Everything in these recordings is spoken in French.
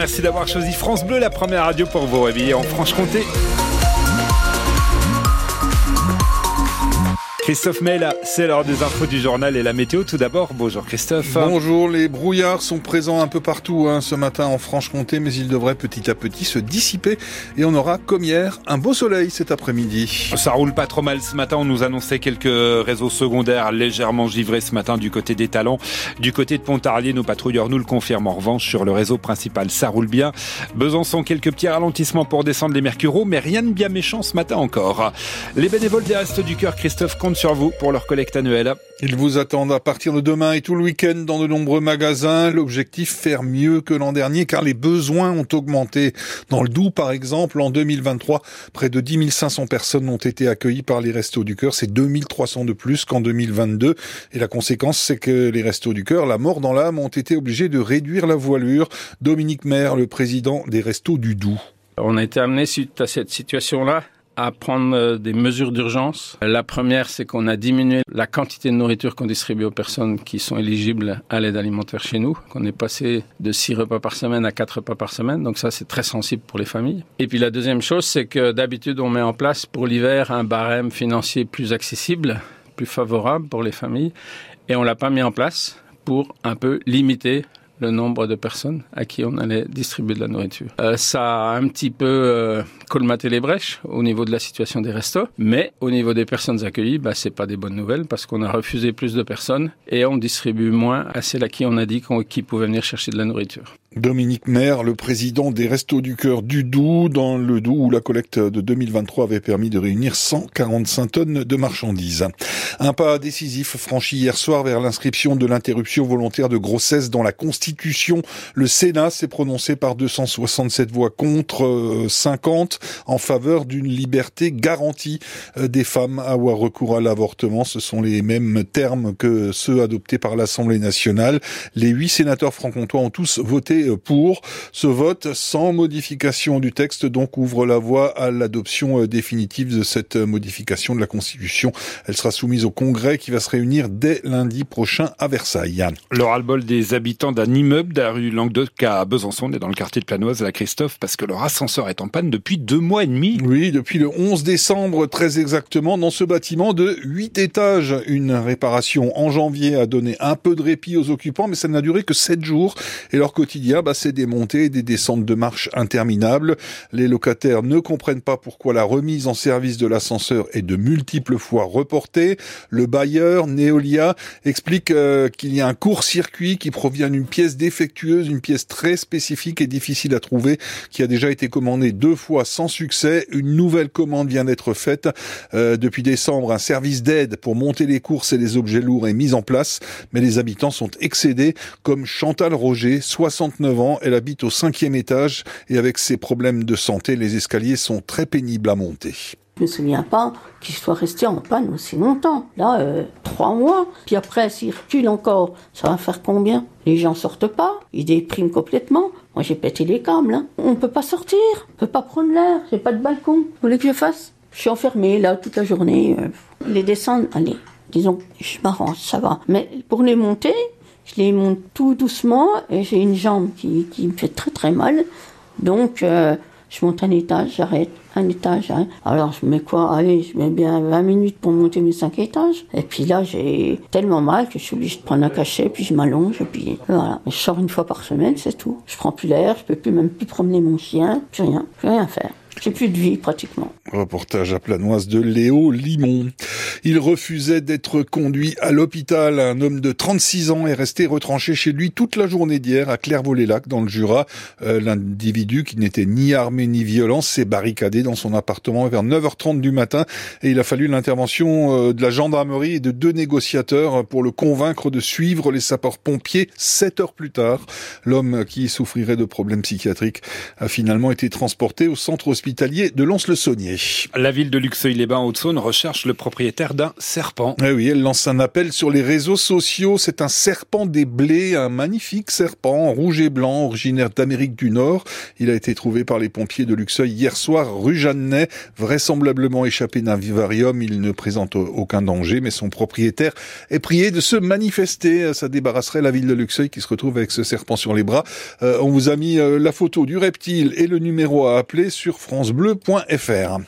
Merci d'avoir choisi France Bleu, la première radio pour vous réveiller en Franche-Comté. Christophe Mella, c'est l'heure des infos du journal et la météo. Tout d'abord, bonjour Christophe. Bonjour, les brouillards sont présents un peu partout hein, ce matin en Franche-Comté, mais ils devraient petit à petit se dissiper et on aura, comme hier, un beau soleil cet après-midi. Ça roule pas trop mal ce matin. On nous annonçait quelques réseaux secondaires légèrement givrés ce matin du côté des Talents. Du côté de Pontarlier, nos patrouilleurs nous le confirment. En revanche, sur le réseau principal, ça roule bien. Besançon, quelques petits ralentissements pour descendre les Mercureaux, mais rien de bien méchant ce matin encore. Les bénévoles des Restos du Cœur, Christophe, comptent sur vous pour leur collecte annuelle. Ils vous attendent à partir de demain et tout le week-end dans de nombreux magasins. L'objectif, faire mieux que l'an dernier car les besoins ont augmenté. Dans le Doubs, par exemple, en 2023, près de 10 500 personnes ont été accueillies par les Restos du Cœur. C'est 2300 de plus qu'en 2022. Et la conséquence, c'est que les Restos du Cœur, la mort dans l'âme, ont été obligés de réduire la voilure. Dominique Maire, le président des Restos du Doubs. On a été amené suite à cette situation-là à prendre euh, des mesures d'urgence. La première, c'est qu'on a diminué la quantité de nourriture qu'on distribue aux personnes qui sont éligibles à l'aide alimentaire chez nous. On est passé de 6 repas par semaine à 4 repas par semaine. Donc ça, c'est très sensible pour les familles. Et puis la deuxième chose, c'est que d'habitude, on met en place pour l'hiver un barème financier plus accessible, plus favorable pour les familles. Et on l'a pas mis en place pour un peu limiter le nombre de personnes à qui on allait distribuer de la nourriture. Euh, ça a un petit peu euh, colmaté les brèches au niveau de la situation des restos, mais au niveau des personnes accueillies, bah, c'est pas des bonnes nouvelles parce qu'on a refusé plus de personnes et on distribue moins à celles à qui on a dit qu'ils pouvaient venir chercher de la nourriture. Dominique Maire, le président des Restos du Cœur du Doubs, dans le Doubs où la collecte de 2023 avait permis de réunir 145 tonnes de marchandises. Un pas décisif franchi hier soir vers l'inscription de l'interruption volontaire de grossesse dans la Constitution. Le Sénat s'est prononcé par 267 voix contre 50 euh, en faveur d'une liberté garantie euh, des femmes à avoir recours à l'avortement. Ce sont les mêmes termes que ceux adoptés par l'Assemblée nationale. Les huit sénateurs franc-comtois ont tous voté pour. Ce vote sans modification du texte donc ouvre la voie à l'adoption euh, définitive de cette euh, modification de la Constitution. Elle sera soumise au Congrès qui va se réunir dès lundi prochain à Versailles. Le ras-le-bol des habitants d'un immeuble de la rue Languedoc à Besançon, on est dans le quartier de Planoise, à Christophe, parce que leur ascenseur est en panne depuis deux mois et demi. Oui, depuis le 11 décembre, très exactement, dans ce bâtiment de 8 étages. Une réparation en janvier a donné un peu de répit aux occupants, mais ça n'a duré que 7 jours et leur quotidien bah, c'est des montées et des descentes de marche interminables. Les locataires ne comprennent pas pourquoi la remise en service de l'ascenseur est de multiples fois reportée. Le bailleur, Neolia, explique euh, qu'il y a un court-circuit qui provient d'une pièce défectueuse, une pièce très spécifique et difficile à trouver, qui a déjà été commandée deux fois sans succès. Une nouvelle commande vient d'être faite. Euh, depuis décembre, un service d'aide pour monter les courses et les objets lourds est mis en place, mais les habitants sont excédés, comme Chantal Roger, 60 elle habite au cinquième étage et avec ses problèmes de santé, les escaliers sont très pénibles à monter. Je me souviens pas qu'il soit resté en panne aussi longtemps. Là, euh, trois mois. Puis après, s'il recule encore, ça va faire combien? Les gens sortent pas, ils dépriment complètement. Moi, j'ai pété les câbles. Hein. On peut pas sortir, on peut pas prendre l'air. J'ai pas de balcon. Vous voulez que je fasse? Je suis enfermée là toute la journée. Euh. Les descendre, allez, disons, je m'arrange, ça va. Mais pour les monter, je les monte tout doucement et j'ai une jambe qui, qui, me fait très très mal. Donc, euh, je monte un étage, j'arrête, un étage. Hein. Alors, je mets quoi? Allez, je mets bien 20 minutes pour monter mes 5 étages. Et puis là, j'ai tellement mal que je suis obligée de prendre un cachet, puis je m'allonge, et puis voilà. Je sors une fois par semaine, c'est tout. Je prends plus l'air, je peux plus même plus promener mon chien, plus rien, plus rien faire. J'ai plus de vie pratiquement. Reportage à Planoise de Léo Limon. Il refusait d'être conduit à l'hôpital. Un homme de 36 ans est resté retranché chez lui toute la journée d'hier à Clairvaux-les-Lacs dans le Jura. Euh, l'individu qui n'était ni armé ni violent s'est barricadé dans son appartement vers 9h30 du matin et il a fallu l'intervention euh, de la gendarmerie et de deux négociateurs pour le convaincre de suivre les sapeurs-pompiers 7 heures plus tard. L'homme qui souffrirait de problèmes psychiatriques a finalement été transporté au centre hospitalier hospitalier de Lons-le-Saunier. La ville de Luxeuil-les-Bains, Haute-Saône, recherche le propriétaire d'un serpent. Eh oui, elle lance un appel sur les réseaux sociaux. C'est un serpent des blés, un magnifique serpent rouge et blanc, originaire d'Amérique du Nord. Il a été trouvé par les pompiers de Luxeuil hier soir, rue Jeannet, vraisemblablement échappé d'un vivarium. Il ne présente aucun danger, mais son propriétaire est prié de se manifester. Ça débarrasserait la ville de Luxeuil qui se retrouve avec ce serpent sur les bras. Euh, on vous a mis euh, la photo du reptile et le numéro à appeler sur francebleu.fr.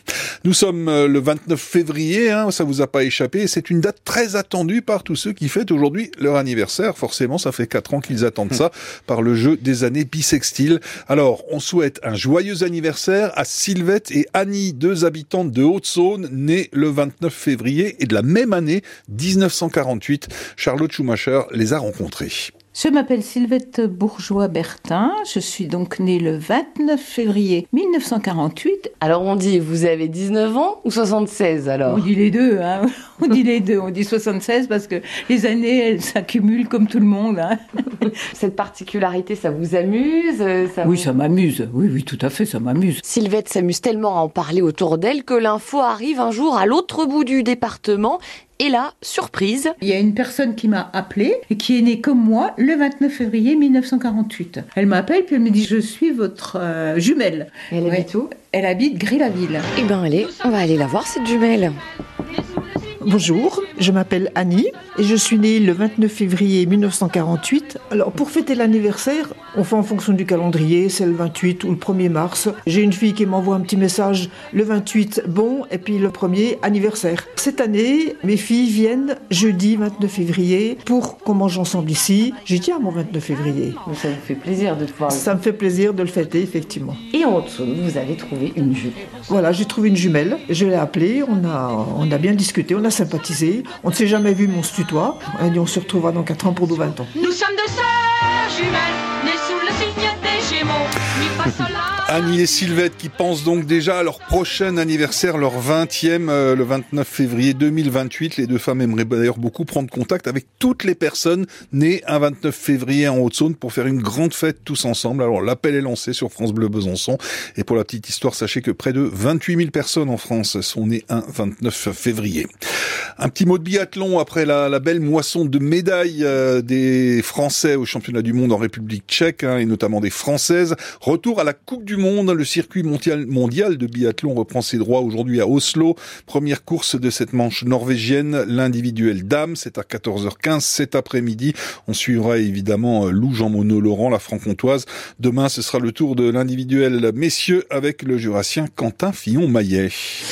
Nous sommes euh, le 29 février, hein, ça vous a pas échappé. C'est une date très attendue par tous ceux qui fêtent aujourd'hui leur anniversaire. Forcément, ça fait quatre ans qu'ils attendent ça par le jeu des années bissextiles. Alors, on souhaite un joyeux anniversaire à Sylvette et Annie, deux habitantes de Haute-Saône, nées le 29 février et de la même année, 1948. Charlotte Schumacher les a rencontrées. Je m'appelle Sylvette Bourgeois-Bertin, je suis donc née le 29 février 1948. Alors on dit, vous avez 19 ans ou 76 alors? On dit les deux, hein on dit les deux, on dit 76 parce que les années, elles s'accumulent comme tout le monde. Hein Cette particularité, ça vous amuse ça Oui, ça m'amuse, oui, oui, tout à fait, ça m'amuse. Sylvette s'amuse tellement à en parler autour d'elle que l'info arrive un jour à l'autre bout du département et là, surprise. Il y a une personne qui m'a appelée et qui est née comme moi le 29 février 1948. Elle m'appelle puis elle me dit Je suis votre euh, jumelle. elle habite où? Elle habite Gris-la-Ville. Eh ben allez, on va aller la voir cette jumelle. Bonjour, je m'appelle Annie et je suis née le 29 février 1948. Alors pour fêter l'anniversaire, on fait en fonction du calendrier, c'est le 28 ou le 1er mars. J'ai une fille qui m'envoie un petit message le 28 bon et puis le 1er anniversaire. Cette année, mes filles viennent jeudi 29 février pour qu'on mange ensemble ici. J'y tiens mon 29 février. Ça me fait plaisir de te voir. Ça me fait plaisir de le fêter effectivement. Et en dessous, vous avez trouvé une jumelle. Voilà, j'ai trouvé une jumelle. Je l'ai appelée, on a, on a bien discuté, on a sympathisé. On ne s'est jamais vu, mon se On a dit on se retrouvera dans 4 ans pour nos 20 ans. Nous sommes deux sœurs jumelles, nées sous le signe des Gémeaux. Annie et Sylvette qui pensent donc déjà à leur prochain anniversaire, leur 20e, euh, le 29 février 2028. Les deux femmes aimeraient d'ailleurs beaucoup prendre contact avec toutes les personnes nées un 29 février en Haute-Saône pour faire une grande fête tous ensemble. Alors l'appel est lancé sur France Bleu Besançon. Et pour la petite histoire, sachez que près de 28 000 personnes en France sont nées un 29 février. Un petit mot de biathlon après la, belle moisson de médailles euh, des Français au championnat du monde en République tchèque hein, et notamment des Françaises. Retour à la Coupe du Monde. Le circuit mondial, de biathlon reprend ses droits aujourd'hui à Oslo. Première course de cette manche norvégienne, l'individuel dame. C'est à 14h15 cet après-midi. On suivra évidemment euh, Lou Jean-Monod Laurent, la franc-comtoise. Demain, ce sera le tour de l'individuel messieurs avec le jurassien Quentin Fillon-Maillet.